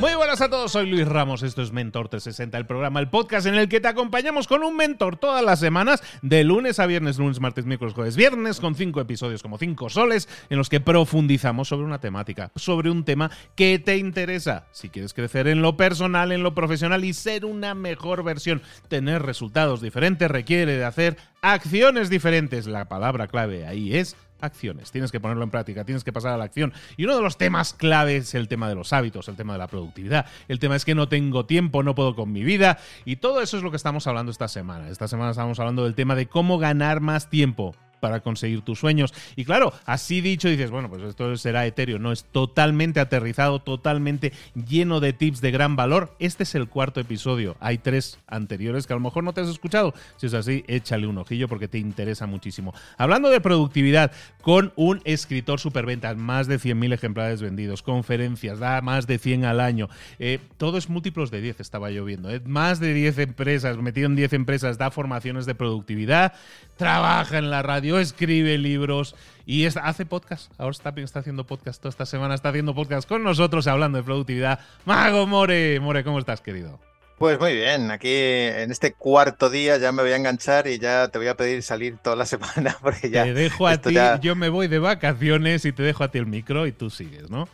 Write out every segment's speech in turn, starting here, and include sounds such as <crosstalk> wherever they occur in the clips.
Muy buenas a todos, soy Luis Ramos, esto es Mentor 360, el programa, el podcast en el que te acompañamos con un mentor todas las semanas, de lunes a viernes, lunes, martes, miércoles, jueves, viernes, con cinco episodios como cinco soles, en los que profundizamos sobre una temática, sobre un tema que te interesa. Si quieres crecer en lo personal, en lo profesional y ser una mejor versión, tener resultados diferentes requiere de hacer acciones diferentes. La palabra clave ahí es acciones. Tienes que ponerlo en práctica, tienes que pasar a la acción. Y uno de los temas claves es el tema de los hábitos, el tema de la productividad. El tema es que no tengo tiempo, no puedo con mi vida. Y todo eso es lo que estamos hablando esta semana. Esta semana estamos hablando del tema de cómo ganar más tiempo para conseguir tus sueños. Y claro, así dicho, dices, bueno, pues esto será etéreo, no es totalmente aterrizado, totalmente lleno de tips de gran valor. Este es el cuarto episodio. Hay tres anteriores que a lo mejor no te has escuchado. Si es así, échale un ojillo porque te interesa muchísimo. Hablando de productividad, con un escritor superventas, más de 100.000 ejemplares vendidos, conferencias, da más de 100 al año. Eh, todo es múltiplos de 10, estaba yo viendo. ¿eh? Más de 10 empresas, metido en 10 empresas, da formaciones de productividad, trabaja en la radio escribe libros y hace podcast. Ahora está, está haciendo podcast toda esta semana, está haciendo podcast con nosotros hablando de productividad. Mago More, More, ¿cómo estás, querido? Pues muy bien, aquí en este cuarto día ya me voy a enganchar y ya te voy a pedir salir toda la <laughs> semana porque ya... Te dejo a ti, yo me voy de vacaciones y te dejo a ti el micro y tú sigues, ¿no?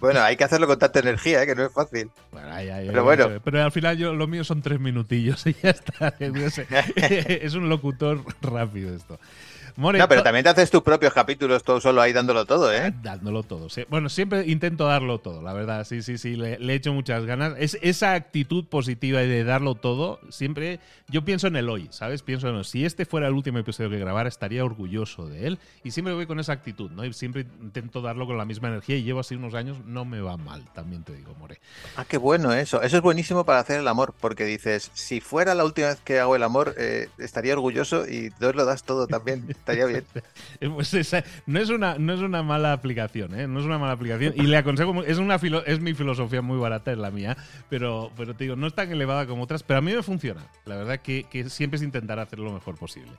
Bueno, hay que hacerlo con tanta energía, ¿eh? que no es fácil. pero bueno. Pero al final yo, lo mío son tres minutillos <laughs> y ya está. <laughs> es un locutor rápido esto no, pero también te haces tus propios capítulos todo solo ahí dándolo todo, ¿eh? <laughs> Dándolo todo. Sí. Bueno, siempre intento darlo todo, la verdad. Sí, sí, sí, le, le echo muchas ganas. Es, esa actitud positiva de darlo todo, siempre yo pienso en el hoy, ¿sabes? Pienso en si este fuera el último episodio que grabara, estaría orgulloso de él. Y siempre voy con esa actitud, ¿no? Y siempre intento darlo con la misma energía y llevo así unos años, no me va mal, también te digo, More. Ah, qué bueno eso. Eso es buenísimo para hacer el amor, porque dices, si fuera la última vez que hago el amor, eh, estaría orgulloso y tú lo das todo también. <laughs> estaría bien. <laughs> Pues no, es una, no es una mala aplicación, ¿eh? No es una mala aplicación. Y le aconsejo, es, una es mi filosofía muy barata, es la mía, pero, pero te digo, no es tan elevada como otras, pero a mí me funciona. La verdad que, que siempre es intentar hacer lo mejor posible.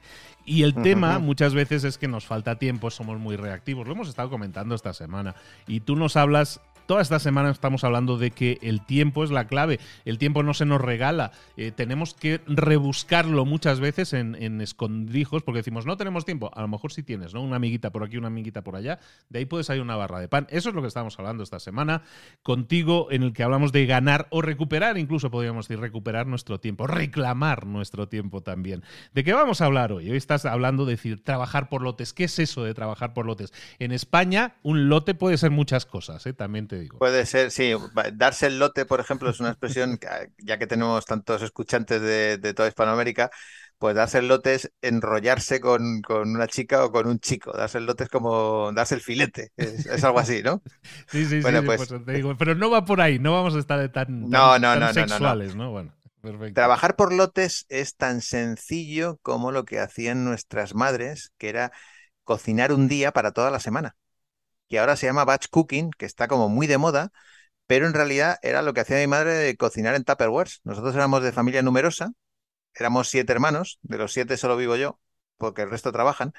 Y el tema muchas veces es que nos falta tiempo, somos muy reactivos. Lo hemos estado comentando esta semana. Y tú nos hablas Toda esta semana estamos hablando de que el tiempo es la clave, el tiempo no se nos regala, eh, tenemos que rebuscarlo muchas veces en, en, escondrijos porque decimos, no tenemos tiempo, a lo mejor sí tienes, ¿no? Una amiguita por aquí, una amiguita por allá, de ahí puede salir una barra de pan. Eso es lo que estamos hablando esta semana contigo, en el que hablamos de ganar o recuperar, incluso podríamos decir recuperar nuestro tiempo, reclamar nuestro tiempo también. ¿De qué vamos a hablar hoy? Hoy estás hablando de decir, trabajar por lotes. ¿Qué es eso de trabajar por lotes? En España, un lote puede ser muchas cosas, ¿eh? también te Puede ser, sí. Darse el lote, por ejemplo, es una expresión, ya que tenemos tantos escuchantes de, toda Hispanoamérica, pues darse el lote es enrollarse con, una chica o con un chico. Darse el lote es como darse el filete. Es, algo así, ¿no? <laughs> sí, sí, sí. Pues pero no va por ahí, no vamos a estar tan, no, no, no, sexuales, ¿no? Bueno. Perfecto. Trabajar por lotes es tan sencillo como lo que hacían nuestras madres, que era cocinar un día para toda la semana que ahora se llama batch cooking, que está como muy de moda, pero en realidad era lo que hacía mi madre de cocinar en Tupperwares. Nosotros éramos de familia numerosa, éramos siete hermanos, de los siete solo vivo yo, porque el resto trabajan.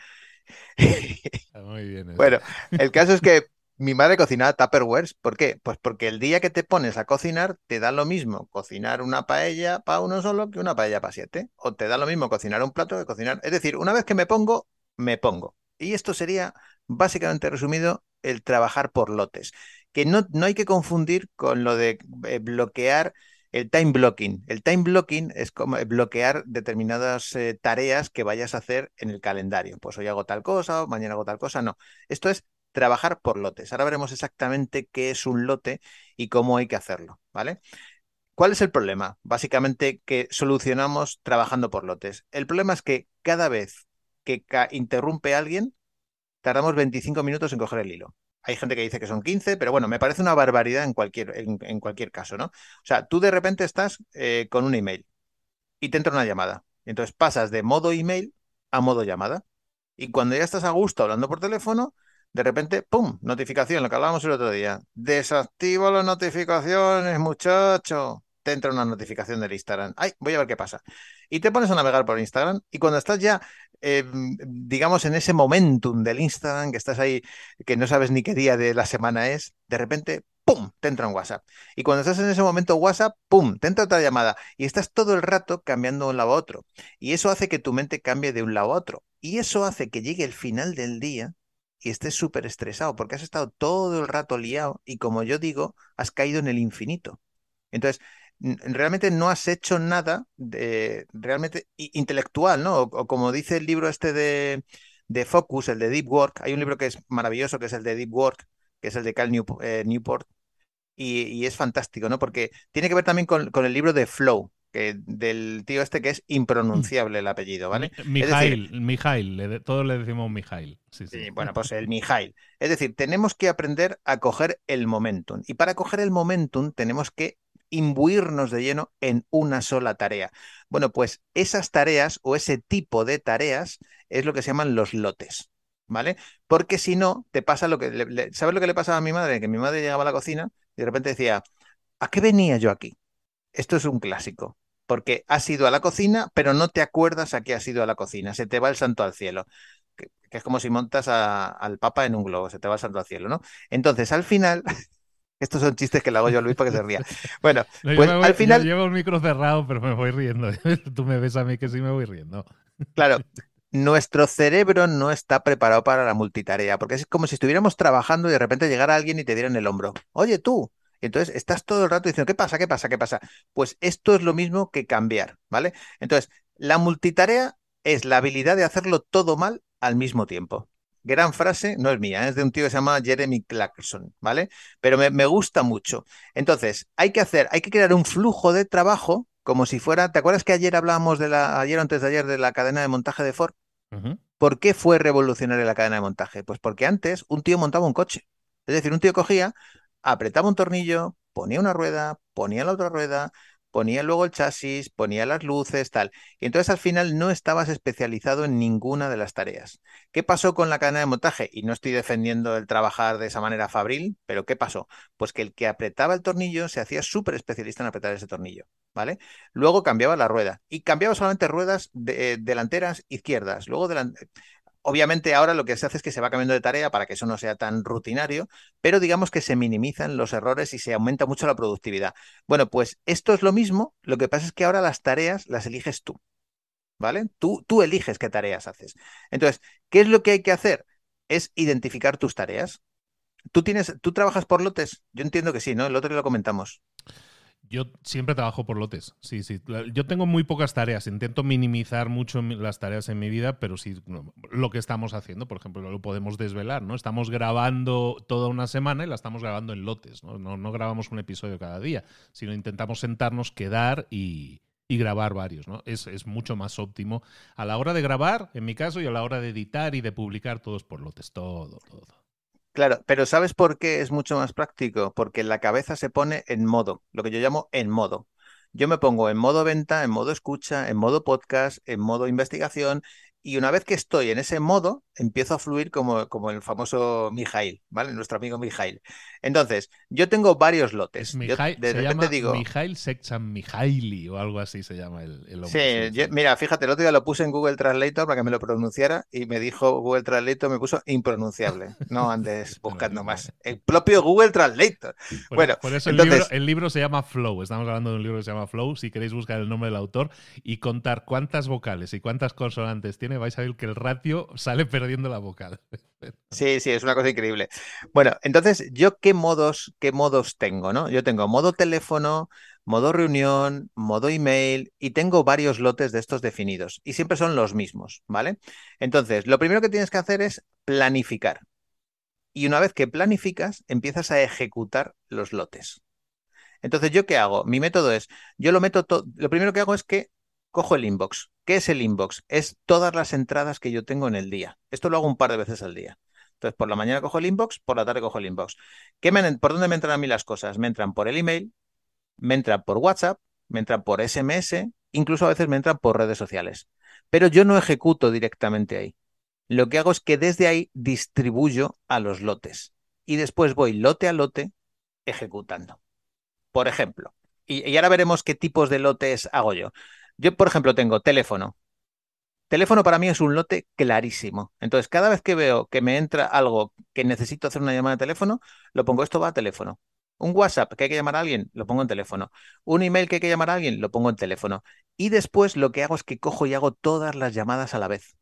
<laughs> Muy bien. bueno, el caso es que mi madre cocinaba Tupperwares. ¿Por qué? Pues porque el día que te pones a cocinar, te da lo mismo cocinar una paella para uno solo que una paella para siete. O te da lo mismo cocinar un plato que cocinar. Es decir, una vez que me pongo, me pongo. Y esto sería, básicamente resumido, el trabajar por lotes, que no, no hay que confundir con lo de eh, bloquear el time blocking. El time blocking es como eh, bloquear determinadas eh, tareas que vayas a hacer en el calendario. Pues hoy hago tal cosa, mañana hago tal cosa. No, esto es trabajar por lotes. Ahora veremos exactamente qué es un lote y cómo hay que hacerlo, ¿vale? ¿Cuál es el problema? Básicamente que solucionamos trabajando por lotes. El problema es que cada vez que interrumpe alguien, tardamos 25 minutos en coger el hilo. Hay gente que dice que son 15, pero bueno, me parece una barbaridad en cualquier, en, cualquier caso, ¿no? O sea, tú de repente estás eh, con un email y te entra una llamada. Entonces pasas de modo email a modo llamada. Y cuando ya estás a gusto hablando por teléfono, de repente, ¡pum! Notificación, lo que hablábamos el otro día. Desactivo las notificaciones, muchacho. Te entra una notificación del Instagram. ¡Ay! Voy a ver qué pasa. Y te pones a navegar por Instagram y cuando estás ya eh, digamos, en ese momentum del Instagram, que estás ahí, que no sabes ni qué día de la semana es, de repente, ¡pum!, te entra un WhatsApp. Y cuando estás en ese momento WhatsApp, ¡pum!, te entra otra llamada. Y estás todo el rato cambiando de un lado a otro. Y eso hace que tu mente cambie de un lado a otro. Y eso hace que llegue el final del día y estés súper estresado, porque has estado todo el rato liado y como yo digo, has caído en el infinito. Entonces, realmente no has hecho nada de, realmente intelectual, ¿no? O, como dice el libro este de, de, Focus, el de Deep Work, hay un libro que es maravilloso, que es el de Deep Work, que es el de Cal eh, Newport, y, es fantástico, ¿no? Porque tiene que ver también con, el libro de Flow, que, del tío este que es impronunciable el apellido, ¿vale? Mijail, Mijail, todos le decimos Mijail. Sí, sí. bueno, pues el Mijail. Es decir, tenemos que aprender a coger el momentum. Y para coger el momentum tenemos que imbuirnos de lleno en una sola tarea. Bueno, pues esas tareas o ese tipo de tareas es lo que se llaman los lotes, ¿vale? Porque si no, te pasa lo que... Le, ¿Sabes lo que le pasaba a mi madre? Que mi madre llegaba a la cocina y de repente decía, ¿a qué venía yo aquí? Esto es un clásico, porque has ido a la cocina, pero no te acuerdas a qué has ido a la cocina, se te va el santo al cielo. Que, es como si montas al Papa en un globo, se te va el santo al cielo, ¿no? Entonces, al final, <laughs> Estos son chistes que le hago yo a Luis para que se ría. <laughs> Bueno, pues al final. llevo el micro cerrado, pero me voy riendo. <laughs> Tú me ves a mí que sí me voy riendo. Claro, <laughs> nuestro cerebro no está preparado para la multitarea, porque es como si estuviéramos trabajando y de repente llegara alguien y te diera en el hombro. Oye, tú. entonces estás todo el rato diciendo, ¿qué pasa? ¿Qué pasa? ¿Qué pasa? Pues esto es lo mismo que cambiar, ¿vale? Entonces, la multitarea es la habilidad de hacerlo todo mal al mismo tiempo gran frase, no es mía, es de un tío que se llama Jeremy Clarkson, ¿vale? Pero me, gusta mucho. Entonces, hay que hacer, hay que crear un flujo de trabajo como si fuera, ¿te acuerdas que ayer hablábamos de la, ayer o antes de ayer, de la cadena de montaje de Ford? ¿Por qué fue revolucionaria la cadena de montaje? Pues porque antes un tío montaba un coche. Es decir, un tío cogía, apretaba un tornillo, ponía una rueda, ponía la otra rueda, ponía luego el chasis, ponía las luces, tal. Y entonces al final no estabas especializado en ninguna de las tareas. ¿Qué pasó con la cadena de montaje? Y no estoy defendiendo el trabajar de esa manera fabril, pero ¿qué pasó? Pues que el que apretaba el tornillo se hacía súper especialista en apretar ese tornillo, ¿vale? Luego cambiaba la rueda y cambiaba solamente ruedas de, delanteras izquierdas, luego obviamente ahora lo que se hace es que se va cambiando de tarea para que eso no sea tan rutinario, pero digamos que se minimizan los errores y se aumenta mucho la productividad. Bueno, pues esto es lo mismo, lo que pasa es que ahora las tareas las eliges tú, ¿vale? Tú, tú eliges qué tareas haces. Entonces, ¿qué es lo que hay que hacer? Es identificar tus tareas. ¿Tú, tienes, ¿Tú trabajas por lotes? Yo entiendo que sí, ¿no? El otro lo comentamos. Yo siempre trabajo por lotes, sí, sí. Yo tengo muy pocas tareas, intento minimizar mucho las tareas en mi vida, pero sí, lo que estamos haciendo, por ejemplo, lo podemos desvelar, ¿no? Estamos grabando toda una semana y la estamos grabando en lotes, ¿no? No, grabamos un episodio cada día, sino intentamos sentarnos, quedar y, grabar varios, ¿no? Es, es, mucho más óptimo a la hora de grabar, en mi caso, y a la hora de editar y de publicar todos por lotes, todo, todo. Claro, pero ¿sabes por qué es mucho más práctico? Porque la cabeza se pone en modo, lo que yo llamo en modo. Yo me pongo en modo venta, en modo escucha, en modo podcast, en modo investigación, y una vez que estoy en ese modo, empiezo a fluir como, como el famoso Mijail, ¿vale? Nuestro amigo Mijail. Entonces, yo tengo varios lotes. de se llama digo. Mijail Sekchan Mijaili o algo así se llama el, el hombre. Sí, mira, fíjate, el otro día lo puse en Google Translator para que me lo pronunciara y me dijo Google Translator, me puso impronunciable. No andes <laughs> buscando más. El propio Google Translator. bueno, por eso el, libro, el libro se llama Flow. Estamos hablando de un libro que se llama Flow. Si queréis buscar el nombre del autor y contar cuántas vocales y cuántas consonantes tiene, vais a ver que el ratio sale perdiendo la vocal. <laughs> Sí, sí, es una cosa increíble. Bueno, entonces, ¿yo qué modos, qué modos tengo, no? Yo tengo modo teléfono, modo reunión, modo email y tengo varios lotes de estos definidos y siempre son los mismos, ¿vale? Entonces, lo primero que tienes que hacer es planificar. Y una vez que planificas, empiezas a ejecutar los lotes. Entonces, ¿yo qué hago? Mi método es, yo lo meto todo, lo primero que hago es que cojo el inbox. ¿Qué es el inbox? Es todas las entradas que yo tengo en el día. Esto lo hago un par de veces al día. Entonces, por la mañana cojo el inbox, por la tarde cojo el inbox. ¿Qué ¿Por dónde me entran a mí las cosas? Me entran por el email, me entran por WhatsApp, me entran por SMS, incluso a veces me entran por redes sociales. Pero yo no ejecuto directamente ahí. Lo que hago es que desde ahí distribuyo a los lotes y después voy lote a lote ejecutando. Por ejemplo, y, y ahora veremos qué tipos de lotes hago yo. Yo, por ejemplo, tengo teléfono. Teléfono para mí es un lote clarísimo. Entonces, cada vez que veo que me entra algo que necesito hacer una llamada de teléfono, lo pongo, esto va a teléfono. Un WhatsApp que hay que llamar a alguien, lo pongo en teléfono. Un email que hay que llamar a alguien, lo pongo en teléfono. Y después lo que hago es que cojo y hago todas las llamadas a la vez.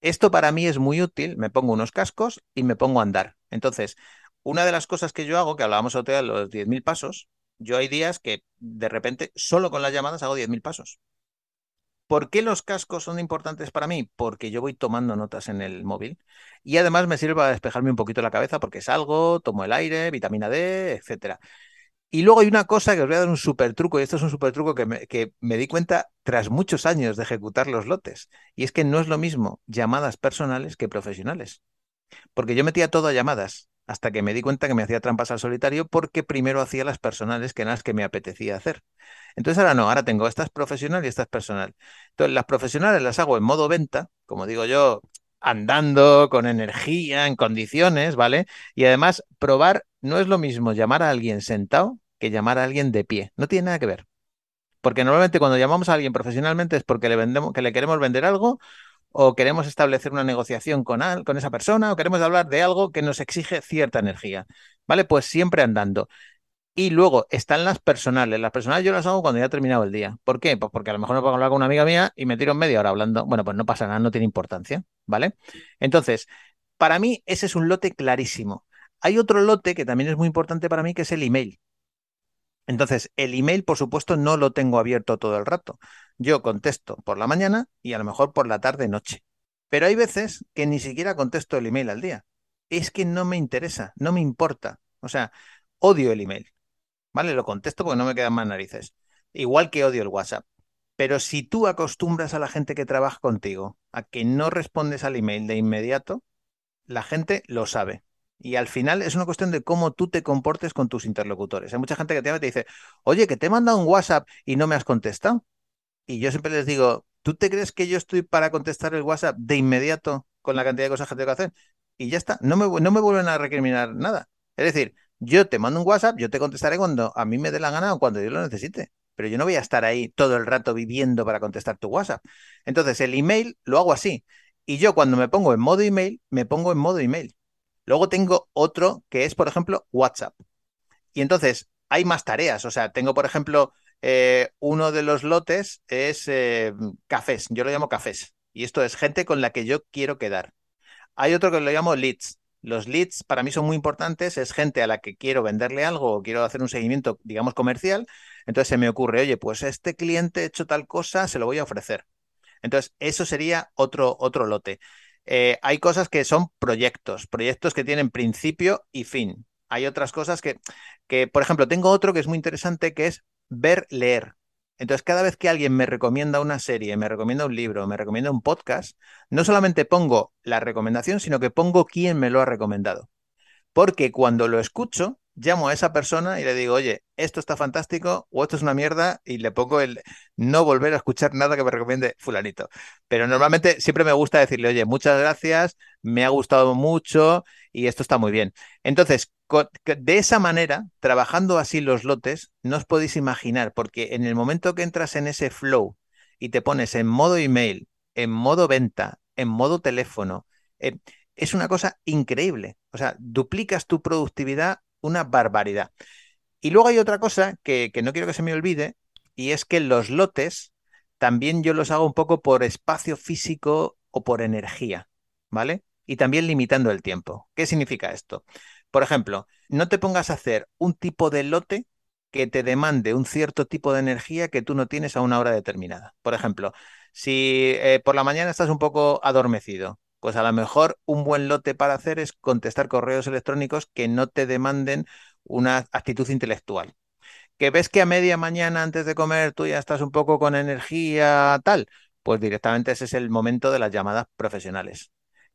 Esto para mí es muy útil. Me pongo unos cascos y me pongo a andar. Entonces, una de las cosas que yo hago, que hablábamos otro de los 10.000 pasos, yo hay días que de repente solo con las llamadas hago 10.000 pasos. ¿Por qué los cascos son importantes para mí? Porque yo voy tomando notas en el móvil y además me sirve para despejarme un poquito la cabeza porque salgo, tomo el aire, vitamina D, etcétera. Y luego hay una cosa que os voy a dar un super truco, y esto es un super truco que me, que me di cuenta tras muchos años de ejecutar los lotes, y es que no es lo mismo llamadas personales que profesionales. Porque yo metía todo a llamadas, hasta que me di cuenta que me hacía trampas al solitario porque primero hacía las personales que eran las que me apetecía hacer. Entonces ahora no, ahora tengo estas profesional y estas personal. Entonces las profesionales las hago en modo venta, como digo yo, andando, con energía, en condiciones, ¿vale? Y además probar, no es lo mismo llamar a alguien sentado que llamar a alguien de pie. No tiene nada que ver. Porque normalmente cuando llamamos a alguien profesionalmente es porque le, vendemos, que le queremos vender algo o queremos establecer una negociación con, con esa persona, o queremos hablar de algo que nos exige cierta energía. ¿Vale? Pues siempre andando. Y luego están las personales. Las personales yo las hago cuando ya ha terminado el día. ¿Por qué? Pues porque a lo mejor no puedo hablar con una amiga mía y me tiro media hora hablando. Bueno, pues no pasa nada, no tiene importancia. ¿Vale? Entonces, para mí ese es un lote clarísimo. Hay otro lote que también es muy importante para mí, que es el email. Entonces, el email, por supuesto, no lo tengo abierto todo el rato. Yo contesto por la mañana y a lo mejor por la tarde, noche. Pero hay veces que ni siquiera contesto el email al día. Es que no me interesa, no me importa. O sea, odio el email. ¿Vale? Lo contesto porque no me quedan más narices. Igual que odio el WhatsApp. Pero si tú acostumbras a la gente que trabaja contigo a que no respondes al email de inmediato, la gente lo sabe. Y al final es una cuestión de cómo tú te comportes con tus interlocutores. Hay mucha gente que te, dice, oye, que te he mandado un WhatsApp y no me has contestado. Y yo siempre les digo, ¿tú te crees que yo estoy para contestar el WhatsApp de inmediato con la cantidad de cosas que tengo que hacer? Y ya está, no me, no me vuelven a recriminar nada. Es decir, yo te mando un WhatsApp, yo te contestaré cuando a mí me dé la gana o cuando yo lo necesite. Pero yo no voy a estar ahí todo el rato viviendo para contestar tu WhatsApp. Entonces, el email lo hago así. Y yo cuando me pongo en modo email, me pongo en modo email. Luego tengo otro que es, por ejemplo, WhatsApp. Y entonces hay más tareas. O sea, tengo, por ejemplo, eh, uno de los lotes es eh, cafés. Yo lo llamo cafés. Y esto es gente con la que yo quiero quedar. Hay otro que lo llamo leads. Los leads para mí son muy importantes, es gente a la que quiero venderle algo o quiero hacer un seguimiento, digamos, comercial. Entonces se me ocurre, oye, pues este cliente hecho tal cosa, se lo voy a ofrecer. Entonces, eso sería otro, otro lote. Eh, hay cosas que son proyectos, proyectos que tienen principio y fin. Hay otras cosas que, que, por ejemplo, tengo otro que es muy interesante, que es ver, leer. Entonces, cada vez que alguien me recomienda una serie, me recomienda un libro, me recomienda un podcast, no solamente pongo la recomendación, sino que pongo quién me lo ha recomendado. Porque cuando lo escucho, llamo a esa persona y le digo, oye, esto está fantástico o esto es una mierda y le pongo el no volver a escuchar nada que me recomiende fulanito. Pero normalmente siempre me gusta decirle, oye, muchas gracias, me ha gustado mucho y esto está muy bien. Entonces, de esa manera, trabajando así los lotes, no os podéis imaginar, porque en el momento que entras en ese flow y te pones en modo email, en modo venta, en modo teléfono, eh, es una cosa increíble. O sea, duplicas tu productividad una barbaridad. Y luego hay otra cosa que, no quiero que se me olvide, y es que los lotes también yo los hago un poco por espacio físico o por energía, ¿vale? Y también limitando el tiempo. ¿Qué significa esto? Por ejemplo, no te pongas a hacer un tipo de lote que te demande un cierto tipo de energía que tú no tienes a una hora determinada. Por ejemplo, si eh, por la mañana estás un poco adormecido, pues a lo mejor un buen lote para hacer es contestar correos electrónicos que no te demanden una actitud intelectual. Que ves que a media mañana antes de comer tú ya estás un poco con energía tal, pues directamente ese es el momento de las llamadas profesionales.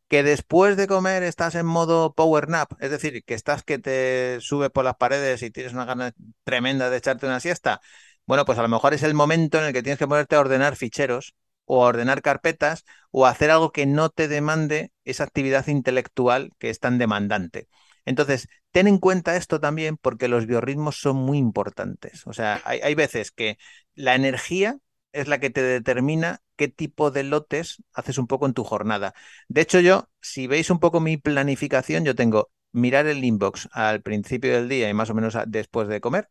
Que después de comer estás en modo power nap, es decir, que estás que te subes por las paredes y tienes una gana tremenda de echarte una siesta. Bueno, pues a lo mejor es el momento en el que tienes que ponerte a ordenar ficheros o ordenar carpetas o hacer algo que no te demande esa actividad intelectual que es tan demandante. Entonces, ten en cuenta esto también porque los biorritmos son muy importantes. O sea, hay, veces que la energía es la que te determina qué tipo de lotes haces un poco en tu jornada. De hecho, yo, si veis un poco mi planificación, yo tengo mirar el inbox al principio del día y más o menos después de comer,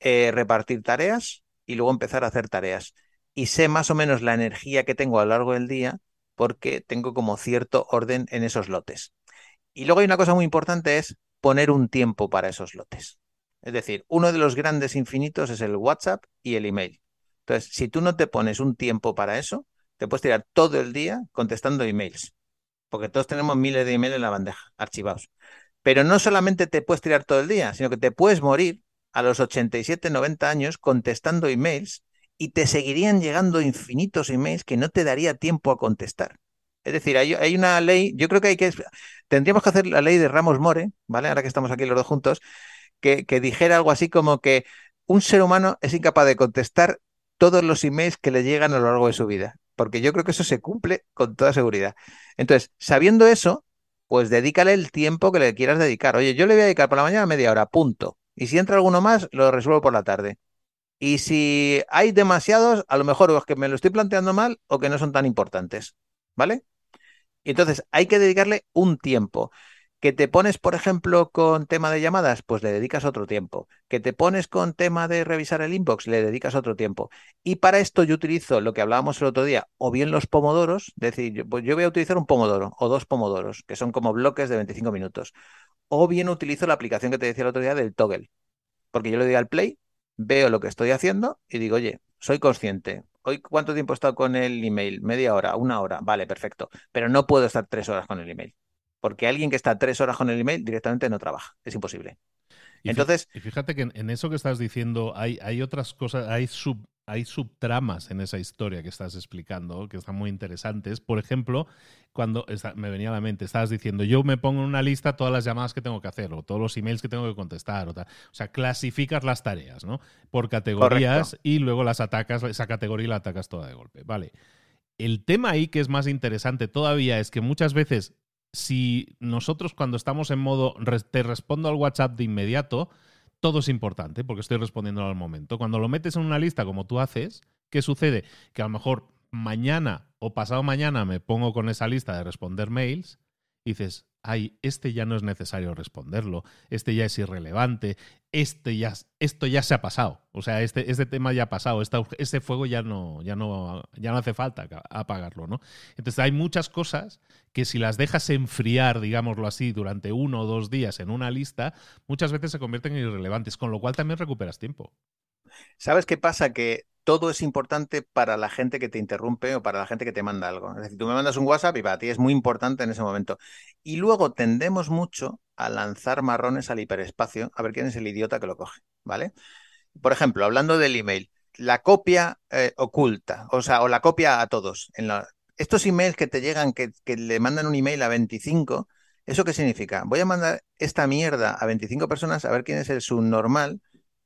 eh, repartir tareas y luego empezar a hacer tareas y sé más o menos la energía que tengo a lo largo del día porque tengo como cierto orden en esos lotes. Y luego hay una cosa muy importante es poner un tiempo para esos lotes. Es decir, uno de los grandes infinitos es el WhatsApp y el email. Entonces, si tú no te pones un tiempo para eso, te puedes tirar todo el día contestando emails, porque todos tenemos miles de emails en la bandeja, archivados. Pero no solamente te puedes tirar todo el día, sino que te puedes morir a los 87, 90 años contestando emails y te seguirían llegando infinitos emails que no te daría tiempo a contestar. Es decir, hay, una ley, yo creo que hay que, tendríamos que hacer la ley de Ramos More, ¿vale? Ahora que estamos aquí los dos juntos, que, que dijera algo así como que un ser humano es incapaz de contestar todos los emails que le llegan a lo largo de su vida, porque yo creo que eso se cumple con toda seguridad. Entonces, sabiendo eso, pues dedícale el tiempo que le quieras dedicar. Oye, yo le voy a dedicar por la mañana media hora, punto. Y si entra alguno más, lo resuelvo por la tarde. Y si hay demasiados, a lo mejor es que me lo estoy planteando mal o que no son tan importantes. ¿Vale? Entonces, hay que dedicarle un tiempo. Que te pones, por ejemplo, con tema de llamadas, pues le dedicas otro tiempo. Que te pones con tema de revisar el inbox, le dedicas otro tiempo. Y para esto yo utilizo lo que hablábamos el otro día, o bien los pomodoros, es decir, yo, pues voy a utilizar un pomodoro o dos pomodoros, que son como bloques de 25 minutos. O bien utilizo la aplicación que te decía el otro día del toggle, porque yo le doy al play veo lo que estoy haciendo y digo, oye, soy consciente. Hoy, ¿cuánto tiempo he estado con el email? Media hora, una hora. Vale, perfecto. Pero no puedo estar tres horas con el email. Porque alguien que está tres horas con el email directamente no trabaja. Es imposible. Entonces. Y fíjate que en eso que estás diciendo hay, hay otras cosas, hay sub, hay subtramas en esa historia que estás explicando que están muy interesantes. Por ejemplo, cuando me venía a la mente, estabas diciendo, yo me pongo en una lista todas las llamadas que tengo que hacer o todos los emails que tengo que contestar. O, sea, clasificas las tareas, ¿no? Por categorías y luego las atacas, esa categoría la atacas toda de golpe. Vale. El tema ahí que es más interesante todavía es que muchas veces, si nosotros cuando estamos en modo te respondo al WhatsApp de inmediato, todo es importante porque estoy respondiendo al momento. Cuando lo metes en una lista como tú haces, ¿qué sucede? Que a lo mejor mañana o pasado mañana me pongo con esa lista de responder mails y dices, ay, este ya no es necesario responderlo, este ya es irrelevante, este ya, esto ya se ha pasado, o sea, este, este tema ya ha pasado, este fuego ya no, ya, no, ya no hace falta apagarlo, ¿no? Entonces hay muchas cosas que si las dejas enfriar, digámoslo así, durante uno o dos días en una lista, muchas veces se convierten en irrelevantes, con lo cual también recuperas tiempo. ¿Sabes qué pasa? Que todo es importante para la gente que te interrumpe o para la gente que te manda algo. Es decir, tú me mandas un WhatsApp y para ti es muy importante en ese momento. Y luego tendemos mucho a lanzar marrones al hiperespacio a ver quién es el idiota que lo coge, ¿vale? Por ejemplo, hablando del email, la copia eh, oculta, o sea, o la copia a todos. Estos emails que te llegan, que, que le mandan un email a 25, ¿eso qué significa? Voy a mandar esta mierda a 25 personas a ver quién es el subnormal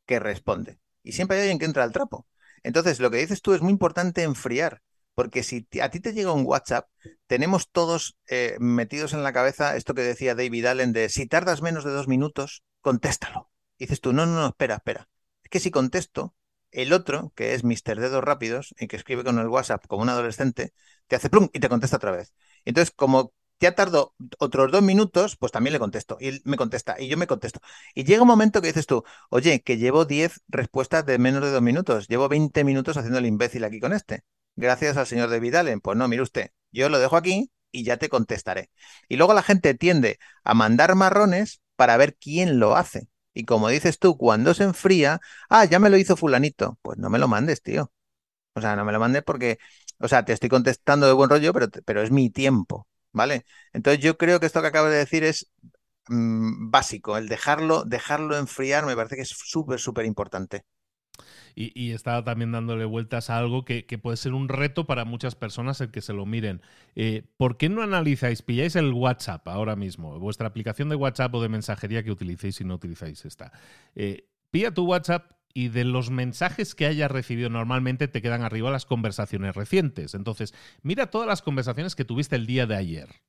que responde. Y siempre hay alguien que entra al trapo. Entonces, lo que dices tú es muy importante enfriar, porque si a ti te llega un WhatsApp, tenemos todos eh, metidos en la cabeza esto que decía David Allen de si tardas menos de dos minutos, contéstalo. dices tú, no, no, no, espera, espera. Es que si contesto, el otro, que es Mr. Dedos Rápidos, y que escribe con el WhatsApp como un adolescente, te hace plum y te contesta otra vez. Entonces, como ya tardo otros dos minutos, pues también le contesto. Y él me contesta, y yo me contesto. Y llega un momento que dices tú, oye, que llevo 10 respuestas de menos de dos minutos. Llevo 20 minutos haciendo el imbécil aquí con este. Gracias al señor de Vidalen. Pues no, mire usted, yo lo dejo aquí y ya te contestaré. Y luego la gente tiende a mandar marrones para ver quién lo hace. Y como dices tú, cuando se enfría, ah, ya me lo hizo fulanito. Pues no me lo mandes, tío. O sea, no me lo mandes porque, o sea, te estoy contestando de buen rollo, pero, pero es mi tiempo. ¿Vale? Entonces yo creo que esto que acabo de decir es mm, básico, el dejarlo, dejarlo enfriar me parece que es súper, súper importante. Y, estaba también dándole vueltas a algo que, puede ser un reto para muchas personas el que se lo miren. Eh, ¿Por qué no analizáis, pilláis el WhatsApp ahora mismo, vuestra aplicación de WhatsApp o de mensajería que utilicéis si no utilizáis esta? Eh, pilla tu WhatsApp y de los mensajes que hayas recibido normalmente te quedan arriba las conversaciones recientes. Entonces, mira todas las conversaciones que tuviste el día de ayer.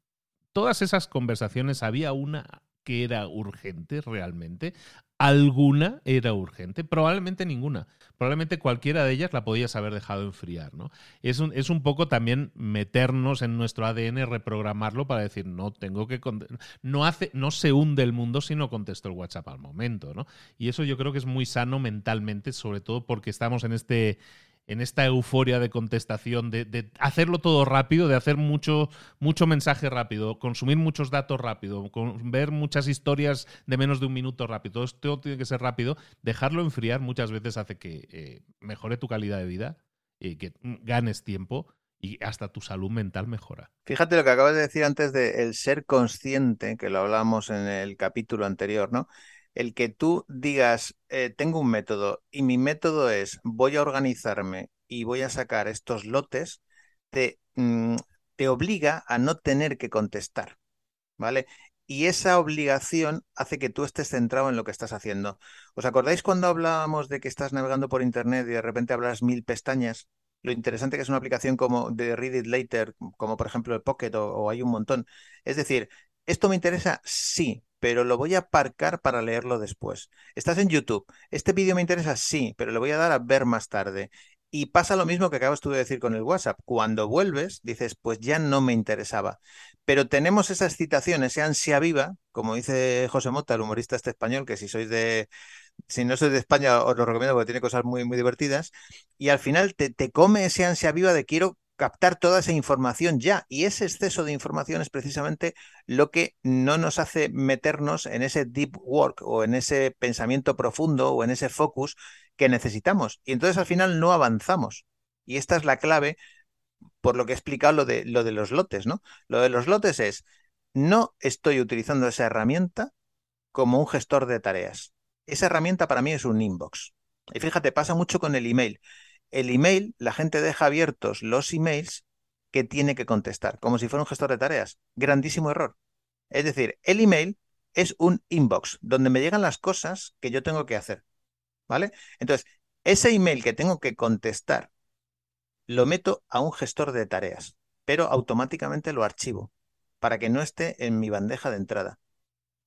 Todas esas conversaciones había una que era urgente realmente. ¿Alguna era urgente? Probablemente ninguna. Probablemente cualquiera de ellas la podías haber dejado enfriar, ¿no? Es un, es un poco también meternos en nuestro ADN, reprogramarlo para decir, no tengo que... No, hace, no se hunde el mundo si no contesto el WhatsApp al momento, ¿no? Y eso yo creo que es muy sano mentalmente, sobre todo porque estamos en este en esta euforia de contestación, de, hacerlo todo rápido, de hacer mucho, mucho mensaje rápido, consumir muchos datos rápido, ver muchas historias de menos de un minuto rápido, todo tiene que ser rápido, dejarlo enfriar muchas veces hace que eh, mejore tu calidad de vida, y que ganes tiempo y hasta tu salud mental mejora. Fíjate lo que acabas de decir antes de el ser consciente, que lo hablamos en el capítulo anterior, ¿no? El que tú digas, eh, tengo un método y mi método es, voy a organizarme y voy a sacar estos lotes, te, mm, te obliga a no tener que contestar, ¿vale? Y esa obligación hace que tú estés centrado en lo que estás haciendo. ¿Os acordáis cuando hablábamos de que estás navegando por Internet y de repente hablas mil pestañas? Lo interesante que es una aplicación como de Read It Later, como por ejemplo el Pocket o, o hay un montón. Es decir, ¿esto me interesa? Sí, pero lo voy a aparcar para leerlo después. Estás en YouTube. ¿Este vídeo me interesa? Sí, pero lo voy a dar a ver más tarde. Y pasa lo mismo que acabas tú de decir con el WhatsApp. Cuando vuelves, dices, pues ya no me interesaba. Pero tenemos esa excitación, esa ansia viva, como dice José Mota, el humorista este español, que si sois de, si no sois de España, os lo recomiendo porque tiene cosas muy, muy divertidas. Y al final te, te come esa ansia viva de quiero captar toda esa información ya. Y ese exceso de información es precisamente lo que no nos hace meternos en ese deep work o en ese pensamiento profundo o en ese focus que necesitamos. Y entonces al final no avanzamos. Y esta es la clave por lo que he explicado lo de, lo de los lotes, ¿no? Lo de los lotes es, no estoy utilizando esa herramienta como un gestor de tareas. Esa herramienta para mí es un inbox. Y fíjate, pasa mucho con el email el email, la gente deja abiertos los emails que tiene que contestar, como si fuera un gestor de tareas. Grandísimo error. Es decir, el email es un inbox donde me llegan las cosas que yo tengo que hacer. ¿Vale? Entonces, ese email que tengo que contestar lo meto a un gestor de tareas, pero automáticamente lo archivo para que no esté en mi bandeja de entrada.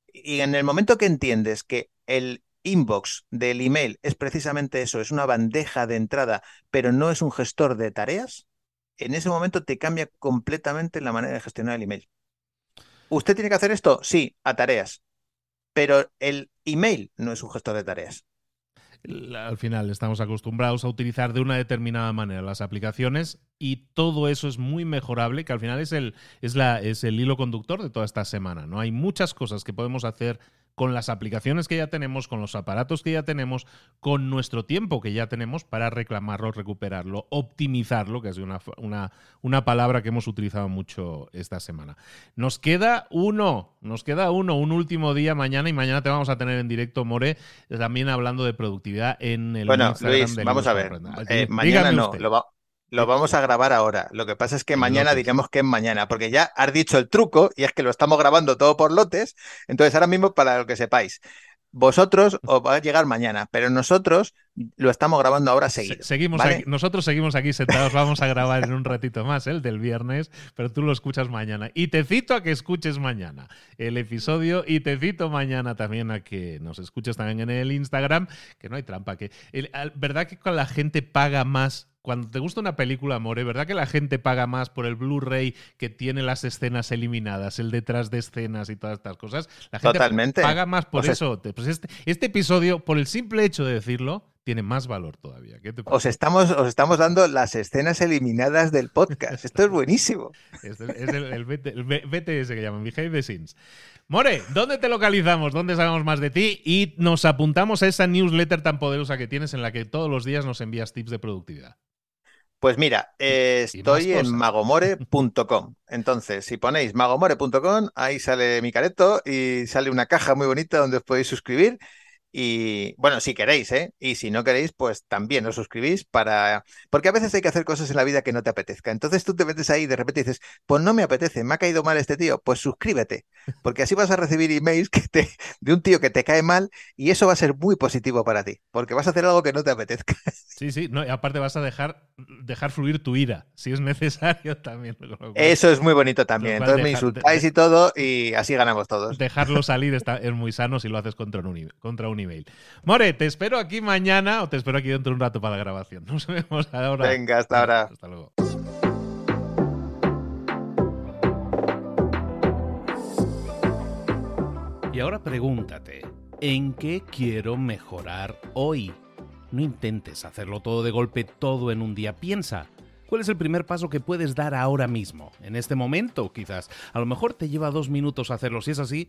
Y en el momento que entiendes que el inbox del email es precisamente eso, es una bandeja de entrada, pero no es un gestor de tareas, en ese momento te cambia completamente la manera de gestionar el email. ¿Usted tiene que hacer esto? Sí, a tareas. Pero el email no es un gestor de tareas al final estamos acostumbrados a utilizar de una determinada manera las aplicaciones y todo eso es muy mejorable, que al final es el, es la, es el hilo conductor de toda esta semana. ¿no? Hay muchas cosas que podemos hacer con las aplicaciones que ya tenemos, con los aparatos que ya tenemos, con nuestro tiempo que ya tenemos para reclamarlo, recuperarlo, optimizarlo, que es una, una, una palabra que hemos utilizado mucho esta semana. Nos queda uno, nos queda uno, un último día mañana y mañana te vamos a tener en directo, More, también hablando de productividad en el bueno, Luis, vamos a ver. Eh, mañana no, lo, va, lo vamos a grabar ahora. Lo que pasa es que mañana diremos que es mañana, porque ya has dicho el truco y es que lo estamos grabando todo por lotes. Entonces, ahora mismo, para lo que sepáis, vosotros os va a llegar mañana, pero nosotros lo estamos grabando ahora seguido. seguimos nosotros seguimos aquí sentados, vamos a grabar en un ratito más el del viernes, pero tú lo escuchas mañana. Y te cito a que escuches mañana el episodio y te cito mañana también a que nos escuches también en el Instagram, que no hay trampa, que verdad que con la gente paga más cuando te gusta una película, More, ¿verdad que la gente paga más por el Blu-ray que tiene las escenas eliminadas, el detrás de escenas y todas estas cosas? La gente Totalmente. paga más por eso. Pues este, este, episodio, por el simple hecho de decirlo, tiene más valor todavía. os, estamos, os estamos dando las escenas eliminadas del podcast. Esto es buenísimo. es el, BTS que llaman, Behind the Scenes. More, ¿dónde te localizamos? ¿Dónde sabemos más de ti? Y nos apuntamos a esa newsletter tan poderosa que tienes en la que todos los días nos envías tips de productividad. Pues mira, eh, estoy en magomore.com. Entonces, si ponéis magomore.com, ahí sale mi careto y sale una caja muy bonita donde os podéis suscribir y bueno, si queréis, ¿eh? Y si no queréis, pues también os suscribís para... Porque a veces hay que hacer cosas en la vida que no te apetezca. Entonces tú te metes ahí y de repente dices, pues no me apetece, me ha caído mal este tío, pues suscríbete. <laughs> Porque así vas a recibir emails que te... de un tío que te cae mal y eso va a ser muy positivo para ti. Porque vas a hacer algo que no te apetezca. <laughs> Sí, sí, no, y aparte vas a dejar, dejar fluir tu ira, si es necesario <laughs> también. Eso es muy bonito también. Entonces me insultáis y todo y así ganamos todos. Dejarlo salir está, es muy sano si lo haces contra un, contra un email. More, te espero aquí mañana o te espero aquí dentro de un rato para la grabación. <laughs> Nos vemos ahora. Venga, hasta ahora. Hasta luego. Y ahora pregúntate, ¿en qué quiero mejorar hoy? No intentes hacerlo todo de golpe, todo en un día. Piensa, ¿cuál es el primer paso que puedes dar ahora mismo? En este momento, quizás. A lo mejor te lleva dos minutos hacerlo. Si es así,